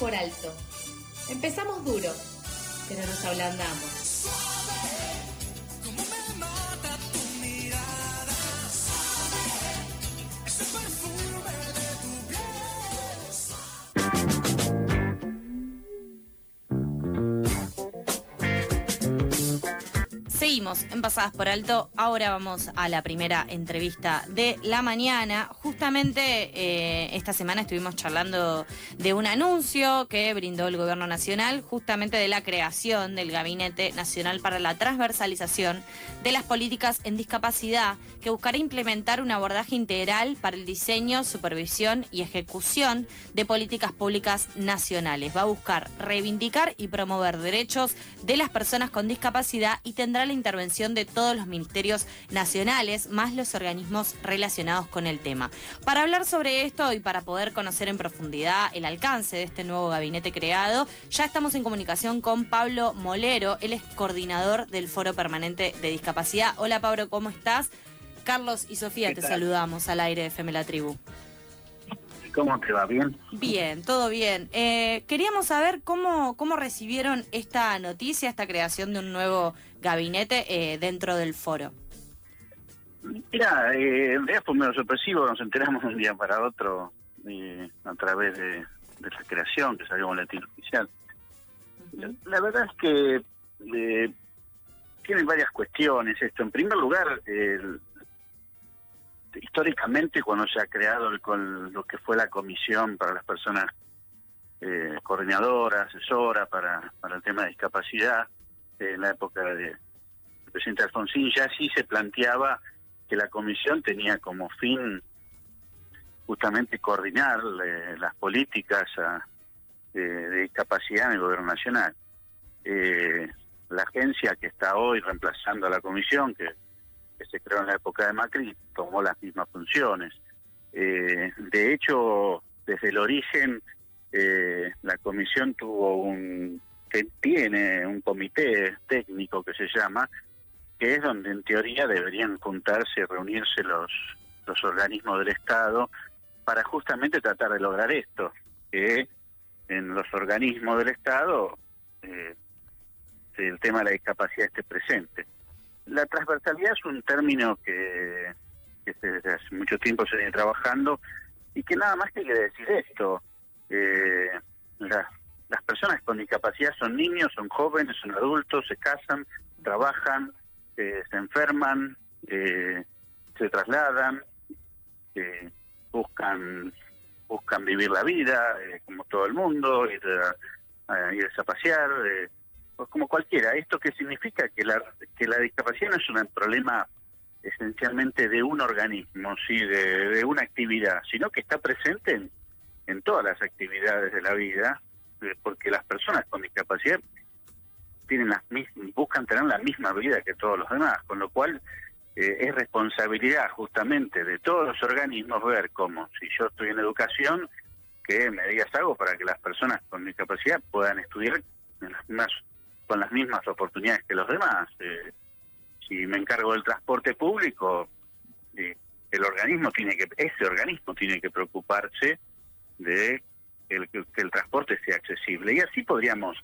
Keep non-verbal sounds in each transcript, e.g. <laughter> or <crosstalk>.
por alto. Empezamos duro, pero nos ablandamos. Pasadas por Alto. Ahora vamos a la primera entrevista de la mañana. Justamente eh, esta semana estuvimos charlando de un anuncio que brindó el Gobierno Nacional, justamente de la creación del Gabinete Nacional para la Transversalización de las Políticas en Discapacidad, que buscará implementar un abordaje integral para el diseño, supervisión y ejecución de políticas públicas nacionales. Va a buscar reivindicar y promover derechos de las personas con discapacidad y tendrá la intervención de todos los ministerios nacionales, más los organismos relacionados con el tema. Para hablar sobre esto y para poder conocer en profundidad el alcance de este nuevo gabinete creado, ya estamos en comunicación con Pablo Molero, él es coordinador del Foro Permanente de Discapacidad. Hola Pablo, ¿cómo estás? Carlos y Sofía te saludamos al aire de FM La Tribu. ¿Cómo te va? ¿Bien? Bien, todo bien. Eh, queríamos saber cómo, cómo recibieron esta noticia, esta creación de un nuevo gabinete eh, dentro del foro. Mira, eh, en realidad fue medio sorpresivo, nos enteramos de un día para otro eh, a través de, la creación que salió en boletín oficial. La verdad es que eh, tiene varias cuestiones esto. En primer lugar, el, históricamente cuando se ha creado con lo que fue la comisión para las personas eh, coordinadora, asesora para, el tema de discapacidad, en la época del presidente Alfonsín, ya sí se planteaba que la comisión tenía como fin justamente coordinar eh, las políticas ah, de discapacidad en el gobierno nacional. Eh, la agencia que está hoy reemplazando a la comisión, que que se creó en la época de Macri, tomó las mismas funciones. Eh, de hecho, desde el origen, eh, la comisión tuvo un, tiene un comité técnico que se llama, que es donde en teoría deberían juntarse y reunirse los, los organismos del Estado para justamente tratar de lograr esto, que en los organismos del Estado eh, el tema de la discapacidad esté presente. La transversalidad es un término que, desde hace mucho tiempo se viene trabajando y que nada más quiere decir esto. Eh, las personas con discapacidad son niños, son jóvenes, son adultos, se casan, trabajan, eh, se enferman, eh, se trasladan, buscan buscan vivir la vida como todo el mundo, ir a, ir a pasear, pues, como cualquiera. ¿Esto qué significa? Que la, que la discapacidad no es un problema esencialmente de un organismo, sí, de, una actividad, sino que está presente en, en todas las actividades de la vida, eh, porque las personas con discapacidad tienen las buscan tener la misma vida que todos los demás, con lo cual eh, es responsabilidad justamente de todos los organismos ver cómo, si yo estoy en educación, qué medidas hago para que las personas con discapacidad puedan estudiar en las mismas con las mismas oportunidades que los demás. Eh, si me encargo del transporte público, eh, el organismo tiene que, ese organismo tiene que preocuparse de el, que el transporte sea accesible. Y así podríamos,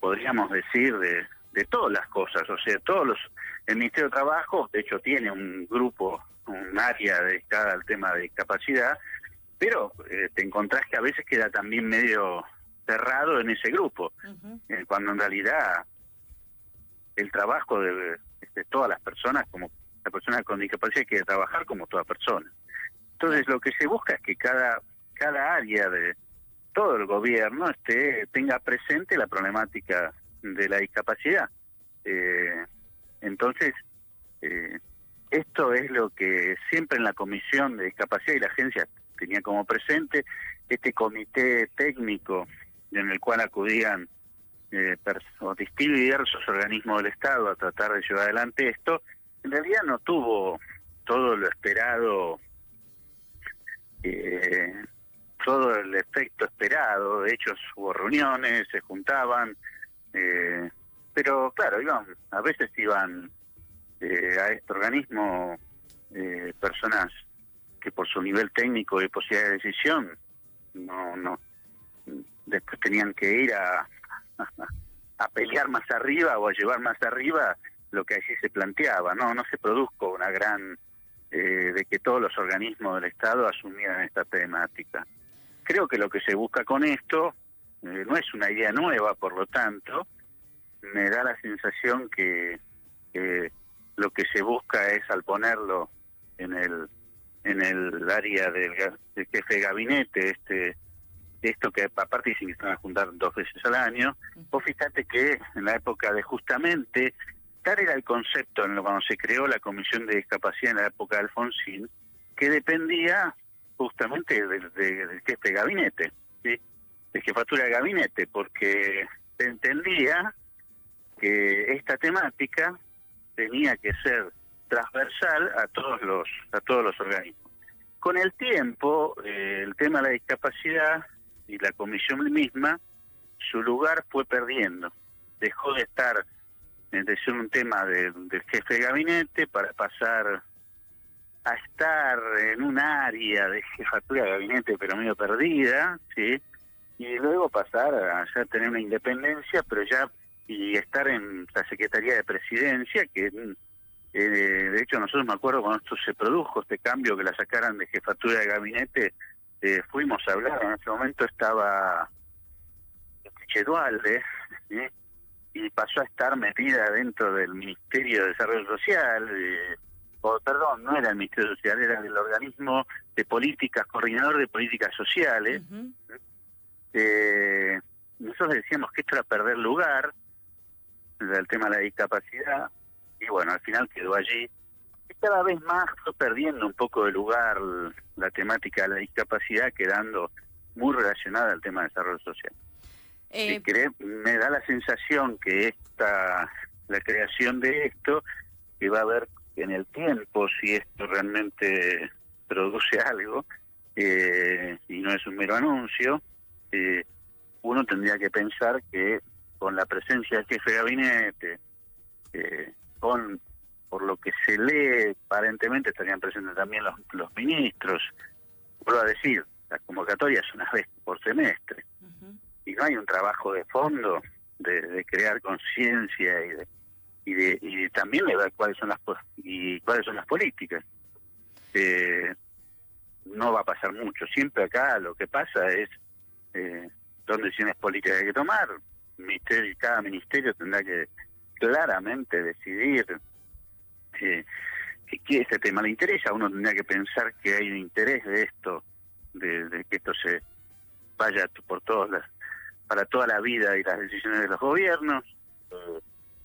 podríamos decir de, de todas las cosas, o sea, todos los, el Ministerio de Trabajo, de hecho, tiene un grupo, un área dedicada al tema de discapacidad, pero eh, te encontrás que a veces queda también medio cerrado en ese grupo, eh, cuando en realidad el trabajo de, todas las personas, como la persona con discapacidad, quiere trabajar como toda persona. Entonces lo que se busca es que cada, cada área de todo el gobierno esté, tenga presente la problemática de la discapacidad. Eh, entonces, eh, esto es lo que siempre en la Comisión de Discapacidad y la agencia tenía como presente, este comité técnico en el cual acudían eh, diversos organismos del Estado a tratar de llevar adelante esto, en realidad no tuvo todo lo esperado, eh, todo el efecto esperado. De hecho, hubo reuniones, se juntaban, eh, pero claro, iban, a veces iban eh, a este organismo eh, personas que por su nivel técnico y posibilidad de decisión no, no después tenían que ir a, a pelear más arriba o a llevar más arriba lo que allí se planteaba, no, no se produjo una gran eh, de que todos los organismos del Estado asumieran esta temática. Creo que lo que se busca con esto eh, no es una idea nueva, por lo tanto, me da la sensación que, lo que se busca es al ponerlo en el en el área del, jefe de gabinete, este esto que aparte dicen que están a juntar dos veces al año, vos fíjate que en la época de justamente tal era el concepto en lo cuando se creó la Comisión de Discapacidad en la época de Alfonsín, que dependía justamente del, jefe de gabinete, ¿sí? de jefatura de gabinete, porque se entendía que esta temática tenía que ser transversal a todos los a todos los organismos. Con el tiempo, eh, el tema de la discapacidad y la comisión misma, su lugar fue perdiendo. Dejó de estar de ser un tema del jefe de gabinete para pasar a estar en un área de jefatura de gabinete pero medio perdida, ¿sí? Y luego pasar a ya tener una independencia, pero ya y estar en la Secretaría de Presidencia, que eh, de hecho nosotros me acuerdo cuando esto se produjo, este cambio que la sacaran de jefatura de gabinete, eh, fuimos a hablar, en ese momento estaba Chedualde, y pasó a estar metida dentro del Ministerio de Desarrollo Social, eh, o perdón, no era el Ministerio Social, era el organismo de políticas, coordinador de políticas sociales. eh, nosotros decíamos que esto era perder lugar, el tema de la discapacidad, y bueno, al final quedó allí. Cada vez más fue perdiendo un poco de lugar la temática de la discapacidad, quedando muy relacionada al tema de desarrollo social. Eh, me da la sensación que esta la creación de esto, que va a ver en el tiempo si esto realmente produce algo, eh, y no es un mero anuncio, eh, uno tendría que pensar que con la presencia del jefe de gabinete, eh, con por lo que se lee, aparentemente estarían presentes también los, los ministros. Vuelvo a decir, la convocatoria es una vez por semestre. Y no hay un trabajo de fondo de, crear conciencia y de, y de y también de ver cuáles son las y cuáles son las políticas. Eh, no va a pasar mucho. Siempre acá lo que pasa es eh, son decisiones políticas hay que tomar. Ministerio cada ministerio tendrá que claramente decidir que, este tema le interesa uno tendría que pensar que hay un interés de esto de, de que esto se vaya por todas las para toda la vida y las decisiones de los gobiernos. Eh,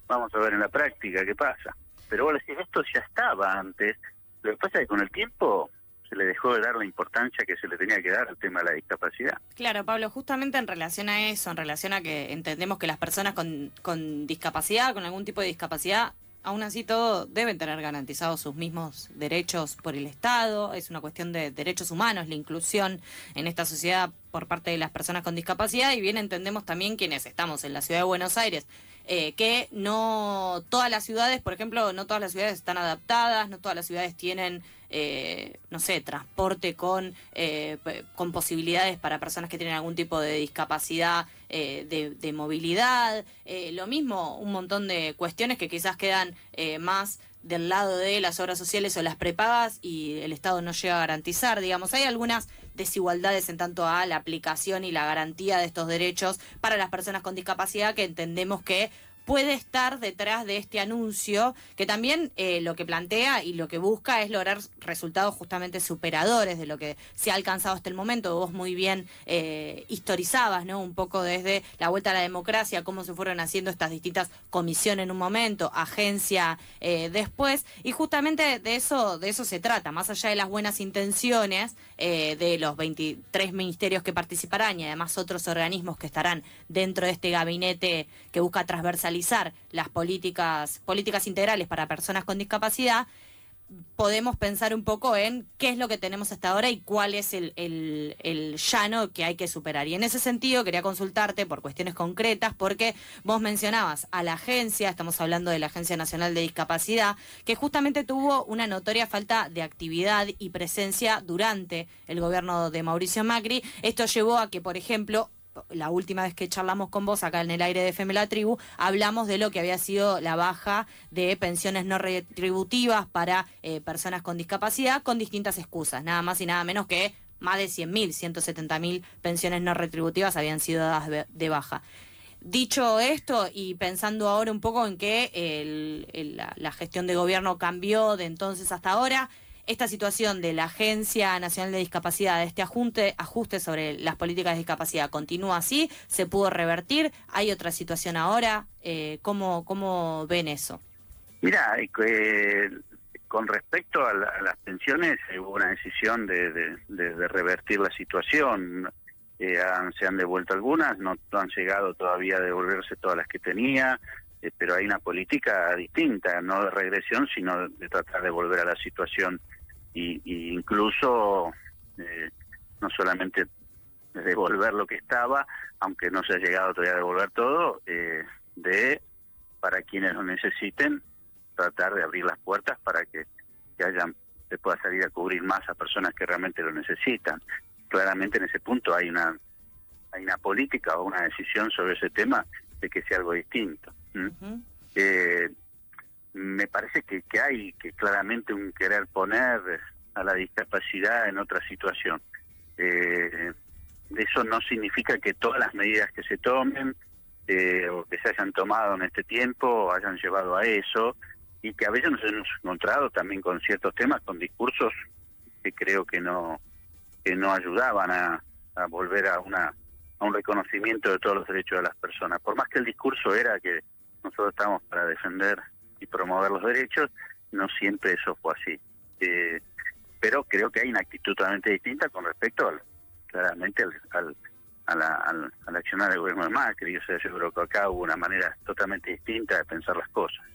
vamos a ver en la práctica qué pasa. Pero bueno, si esto ya estaba antes. Lo que pasa es que con el tiempo se le dejó de dar la importancia que se le tenía que dar al tema de la discapacidad. Claro, Pablo, justamente en relación a eso, en relación a que entendemos que las personas con, con discapacidad, con algún tipo de discapacidad, aún así todo deben tener garantizados sus mismos derechos por el Estado, es una cuestión de derechos humanos, la inclusión en esta sociedad por parte de las personas con discapacidad. Y bien entendemos también quienes estamos en la ciudad de Buenos Aires eh, que no todas las ciudades, por ejemplo, no todas las ciudades están adaptadas, no todas las ciudades tienen, eh, no sé, transporte con, eh, con posibilidades para personas que tienen algún tipo de discapacidad de, de, movilidad. lo mismo, un montón de cuestiones que quizás quedan más del lado de las obras sociales o las prepagas y el Estado no llega a garantizar. Digamos, hay algunas desigualdades en tanto a la aplicación y la garantía de estos derechos para las personas con discapacidad que entendemos que puede estar detrás de este anuncio, que también eh, lo que plantea y lo que busca es lograr resultados justamente superadores de lo que se ha alcanzado hasta el momento. Vos muy bien eh, historizabas, ¿no? Un poco desde la vuelta a la democracia, cómo se fueron haciendo estas distintas comisiones en un momento, agencia eh, después, y justamente de eso, de eso se trata, más allá de las buenas intenciones de los 23 ministerios que participarán y además otros organismos que estarán dentro de este gabinete que busca transversal las políticas, políticas integrales para personas con discapacidad, podemos pensar un poco en qué es lo que tenemos hasta ahora y cuál es el, el, llano que hay que superar. Y en ese sentido quería consultarte por cuestiones concretas, porque vos mencionabas a la agencia, estamos hablando de la Agencia Nacional de Discapacidad, que justamente tuvo una notoria falta de actividad y presencia durante el gobierno de Mauricio Macri. Esto llevó a que, por ejemplo, la última vez que charlamos con vos acá en el aire de FM La Tribu, hablamos de lo que había sido la baja de pensiones no retributivas para eh, personas con discapacidad con distintas excusas, nada más y nada menos que más de 100.000, 170.000 pensiones no retributivas habían sido dadas de baja. Dicho esto y pensando ahora un poco en que la, gestión de gobierno cambió de entonces hasta ahora, esta situación de la Agencia Nacional de Discapacidad, de este ajuste, ajuste sobre las políticas de discapacidad, continúa así, se pudo revertir, hay otra situación ahora, eh, ¿cómo, ¿cómo ven eso? Mira, eh, con respecto a, las pensiones, hubo una decisión de, revertir la situación. Se han devuelto algunas, no han llegado todavía a devolverse todas las que tenía, eh, pero hay una política distinta, no de regresión, sino de tratar de volver a la situación y, incluso eh, no solamente de devolver lo que estaba, aunque no se ha llegado todavía a devolver todo, eh, de para quienes lo necesiten tratar de abrir las puertas para que, que hayan se pueda salir a cubrir más a personas que realmente lo necesitan claramente en ese punto hay una hay una política o una decisión sobre ese tema de que sea algo distinto. Eh, me parece que, que hay que claramente un querer poner a la discapacidad en otra situación. Eh, eso no significa que todas las medidas que se tomen eh, o que se hayan tomado en este tiempo hayan llevado a eso y que a veces nos hemos encontrado también con ciertos temas, con discursos que creo que no que no ayudaban a, volver a una a un reconocimiento de todos los derechos de las personas. Por más que el discurso era que nosotros estamos para defender y promover los derechos, no siempre eso fue así. Eh, pero creo que hay una actitud totalmente distinta con respecto al, claramente al, al, a la, al, al accionar del gobierno de Macri. Yo sé, yo creo que acá hubo una manera totalmente distinta de pensar las cosas.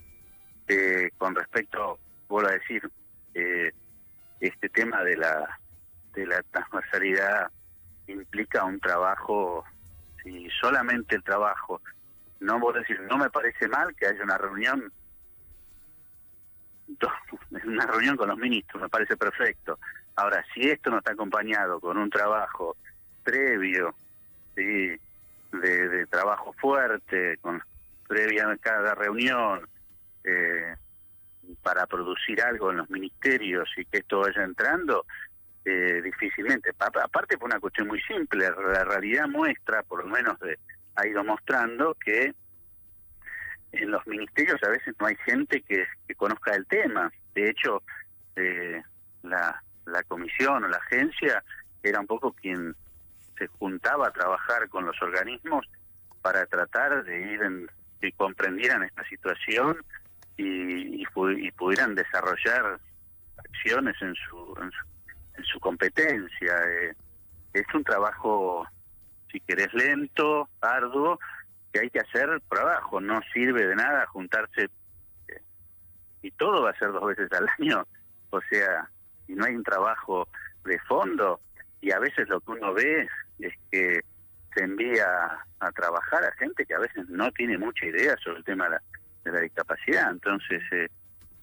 Eh, con respecto, vuelvo a decir, eh, este tema de la de la transversalidad implica un trabajo, si solamente el trabajo, no voy a no me parece mal que haya una reunión, una reunión con los ministros, me parece perfecto. Ahora, si esto no está acompañado con un trabajo previo, ¿sí? de, trabajo fuerte, con previa a cada reunión, eh, para producir algo en los ministerios y que esto vaya entrando, eh, difícilmente. Aparte por una cuestión muy simple, la realidad muestra, por lo menos de, ha ido mostrando que en los ministerios a veces no hay gente que, conozca el tema. De hecho, eh, la, comisión o la agencia era un poco quien se juntaba a trabajar con los organismos para tratar de ir en, que comprendieran esta situación y, y, pudieran desarrollar acciones en su, en su en su competencia. Eh, es un trabajo, si querés, lento, arduo, que hay que hacer trabajo. No sirve de nada juntarse eh, y todo va a ser dos veces al <laughs> año. O sea, si no hay un trabajo de fondo y a veces lo que uno ve es que se envía a trabajar a gente que a veces no tiene mucha idea sobre el tema de la, discapacidad. Entonces, eh,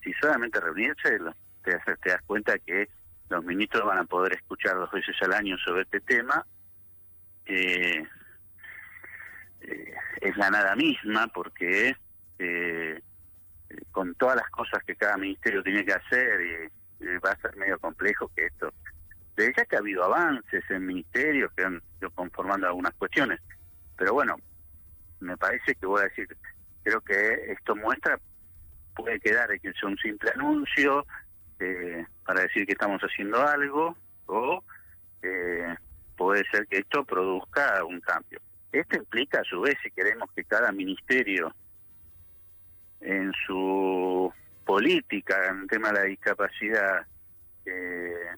si solamente reunirse, te, te das cuenta que los ministros van a poder escuchar dos veces al año sobre este tema. Eh, es la nada misma porque eh, con todas las cosas que cada ministerio tiene que hacer y, va a ser medio complejo que esto de ya que ha habido avances en ministerios que han ido conformando algunas cuestiones pero bueno me parece que voy a decir creo que esto muestra puede quedar que sea un simple anuncio eh, para decir que estamos haciendo algo o eh, puede ser que esto produzca un cambio. Esto implica a su vez, si queremos que cada ministerio en su política en el tema de la discapacidad eh,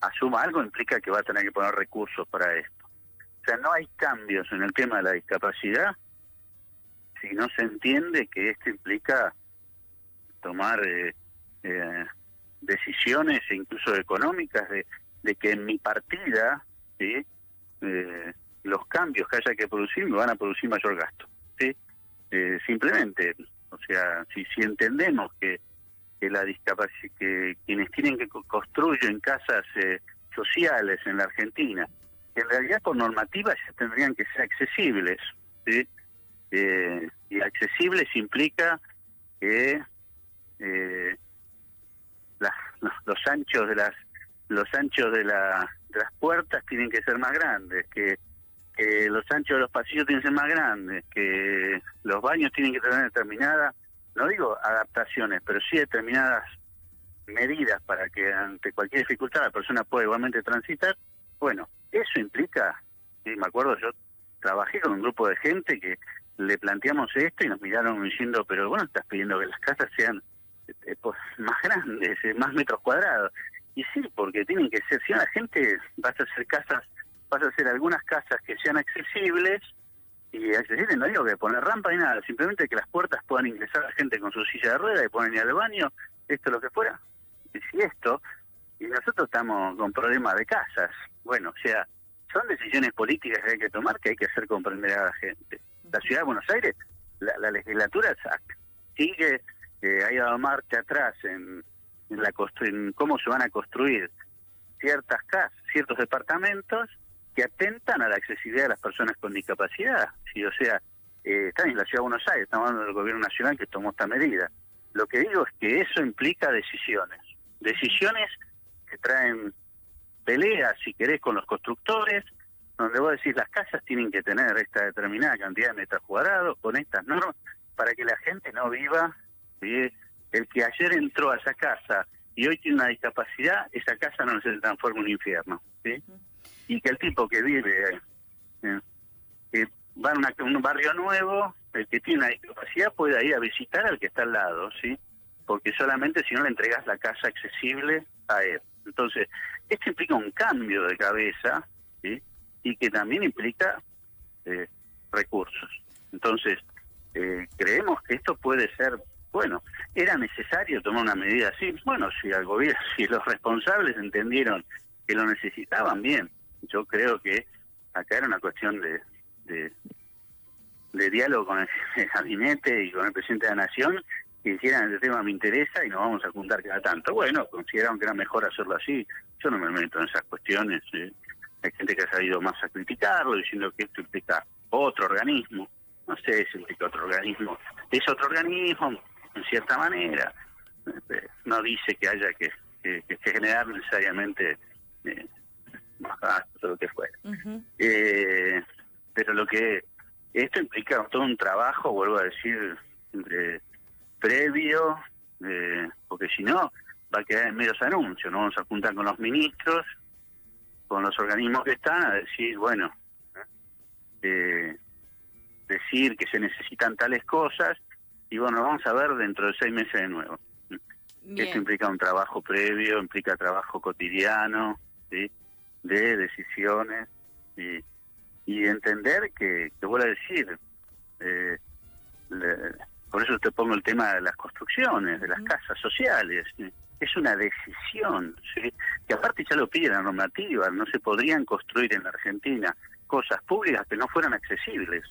asuma algo, implica que va a tener que poner recursos para esto. O sea, no hay cambios en el tema de la discapacidad si no se entiende que esto implica tomar eh, eh, decisiones incluso económicas de, de, que en mi partida ¿sí? Eh, los cambios que haya que producir van a producir mayor gasto. ¿sí? Eh, simplemente, o sea, si, si entendemos que, que la discapacidad, que quienes tienen que construyen casas sociales en la Argentina en realidad por normativa ya tendrían que ser accesibles. ¿sí? Eh, y accesibles implica que eh, los, anchos de las los anchos de, la, de las puertas tienen que ser más grandes, que, que los anchos de los pasillos tienen que ser más grandes, que los baños tienen que tener determinadas, no digo adaptaciones, pero sí determinadas medidas para que ante cualquier dificultad la persona pueda igualmente transitar. Bueno, eso implica, y me acuerdo, yo trabajé con un grupo de gente que le planteamos esto y nos miraron diciendo, pero bueno, estás pidiendo que las casas sean eh, pues, más grandes, eh, más metros cuadrados. Y sí, porque tienen que ser, si la gente vas a hacer casas, vas a hacer algunas casas que sean accesibles, y accesibles no digo que poner rampa ni nada, simplemente que las puertas puedan ingresar a la gente con su silla de ruedas y puedan ir al baño, esto lo que fuera. Y si esto, y nosotros estamos con problemas de casas, bueno, o sea, son decisiones políticas que hay que tomar que hay que hacer comprender a la gente. La ciudad de Buenos Aires, la, legislatura sigue, eh, ha dado marcha atrás en, la en cómo se van a construir ciertas casas, ciertos departamentos que atentan a la accesibilidad de las personas con discapacidad. Sí, o sea, eh, están en la ciudad de Buenos Aires, estamos hablando del gobierno nacional que tomó esta medida. Lo que digo es que eso implica decisiones, decisiones que traen peleas, si querés, con los constructores, donde vos decís las casas tienen que tener esta determinada cantidad de metros cuadrados con estas normas para que la gente no viva. El que ayer entró a esa casa y hoy tiene una discapacidad, esa casa no se transforma en un infierno. ¿sí? Y que el tipo que vive, eh, que va a un barrio nuevo, el que tiene una discapacidad pueda ir a visitar al que está al lado, ¿sí? porque solamente si no le entregas la casa accesible a él. Entonces, esto implica un cambio de cabeza y que también implica eh, recursos. Entonces, eh, creemos que esto puede ser, bueno, era necesario tomar una medida así. Bueno, si al gobierno, <laughs> si los responsables entendieron que lo necesitaban, bien. Yo creo que acá era una cuestión de, de, diálogo con el, gabinete y con el presidente de la Nación que dijeran el tema me interesa y nos vamos a juntar cada tanto. Bueno, consideraron que era mejor hacerlo así. Yo no me meto en esas cuestiones. Eh. Hay gente que ha salido más a criticarlo, diciendo que esto implica otro organismo. No sé si implica otro organismo. Es otro organismo, en cierta manera. Este, no dice que haya que, generar necesariamente eh, más gastos o lo que fuera. Eh, pero lo que esto implica todo un trabajo, vuelvo a decir, previo, eh, porque si no, va a quedar en medios anuncios, no vamos a juntar con los ministros, con los organismos que están, a decir, bueno, eh, decir que se necesitan tales cosas, y bueno, vamos a ver dentro de seis meses de nuevo. Esto implica un trabajo previo, implica trabajo cotidiano, ¿sí? De decisiones, y, y entender que, que vuelvo a decir, eh, por eso te pongo el tema de las construcciones, de las casas sociales. Es una decisión, que aparte ya lo pide la normativa, no se podrían construir en la Argentina cosas públicas que no fueran accesibles.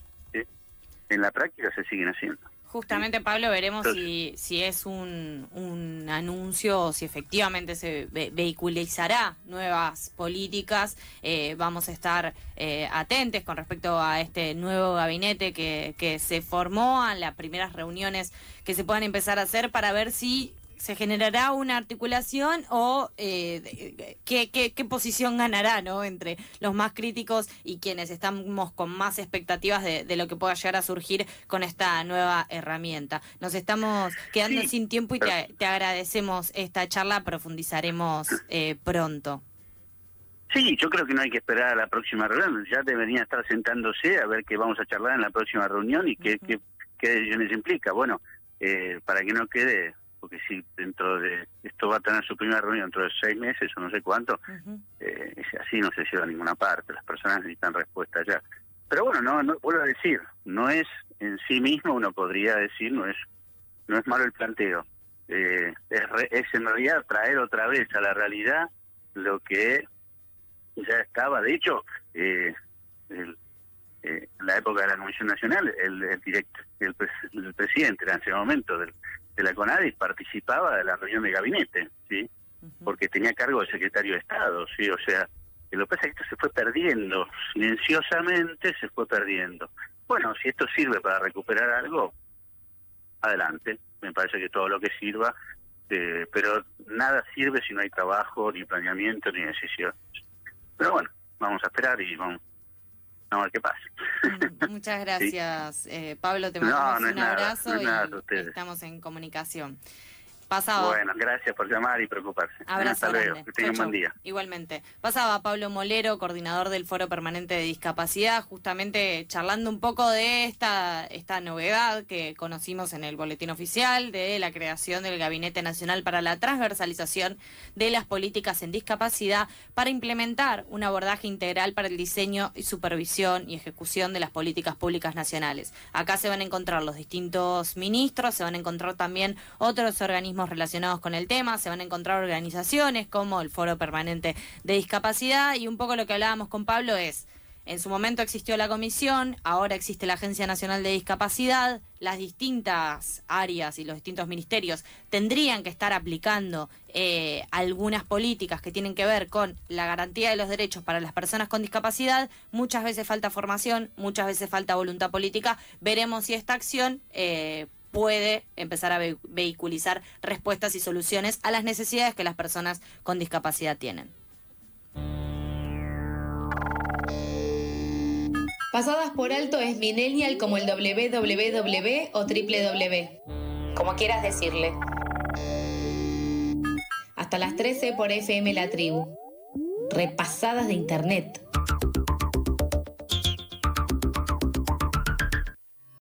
En la práctica se siguen haciendo. Justamente, Pablo, veremos si, si es un, un anuncio o si efectivamente se vehiculizará nuevas políticas. Eh, vamos a estar eh, atentos con respecto a este nuevo gabinete que, que se formó, a las primeras reuniones que se puedan empezar a hacer para ver si se generará una articulación o eh, qué, qué, posición ganará ¿no? entre los más críticos y quienes estamos con más expectativas de, lo que pueda llegar a surgir con esta nueva herramienta. Nos estamos quedando sin tiempo y te, agradecemos esta charla, profundizaremos eh, pronto. Sí, yo creo que no hay que esperar a la próxima reunión, ya debería estar sentándose a ver qué vamos a charlar en la próxima reunión y qué, qué, qué decisiones implica. Bueno, eh, para que no quede porque si dentro de esto va a tener su primera reunión dentro de seis meses o no sé cuánto, eh, así no se lleva a ninguna parte, las personas necesitan respuesta ya. Pero bueno, no, no vuelvo a decir, no es en sí mismo, uno podría decir, no es no es malo el planteo, eh, es, en realidad traer otra vez a la realidad lo que ya estaba, de hecho, eh, en la época de la Comisión Nacional, el, el, el, el presidente en ese momento del de la CONADIS participaba de la reunión de gabinete, ¿sí? Porque tenía cargo de secretario de Estado, ¿sí? O sea, Y lo que pasa es que esto se fue perdiendo, silenciosamente se fue perdiendo. Bueno, si esto sirve para recuperar algo, adelante. Me parece que todo lo que sirva, eh, pero nada sirve si no hay trabajo, ni planeamiento, ni decisión. Pero bueno, vamos a esperar y vamos, a ver qué pasa. Muchas gracias, eh, Pablo. Te mandamos un abrazo y estamos en comunicación. Bueno, gracias por llamar y preocuparse. Hasta luego. Que tengan un buen día. Igualmente. Pasaba Pablo Molero, coordinador del Foro Permanente de Discapacidad, justamente charlando un poco de esta, esta novedad que conocimos en el boletín oficial de la creación del Gabinete Nacional para la Transversalización de las Políticas en Discapacidad para implementar un abordaje integral para el diseño y supervisión y ejecución de las políticas públicas nacionales. Acá se van a encontrar los distintos ministros, se van a encontrar también otros organismos relacionados con el tema, se van a encontrar organizaciones como el Foro Permanente de Discapacidad y un poco lo que hablábamos con Pablo es, en su momento existió la comisión, ahora existe la Agencia Nacional de Discapacidad, las distintas áreas y los distintos ministerios tendrían que estar aplicando eh, algunas políticas que tienen que ver con la garantía de los derechos para las personas con discapacidad. Muchas veces falta formación, muchas veces falta voluntad política. Veremos si esta acción... Eh, puede empezar a vehiculizar respuestas y soluciones a las necesidades que las personas con discapacidad tienen. Pasadas por alto es millennial como el www o www, como quieras decirle. Hasta las 13 por FM La Tribu. Repasadas de Internet.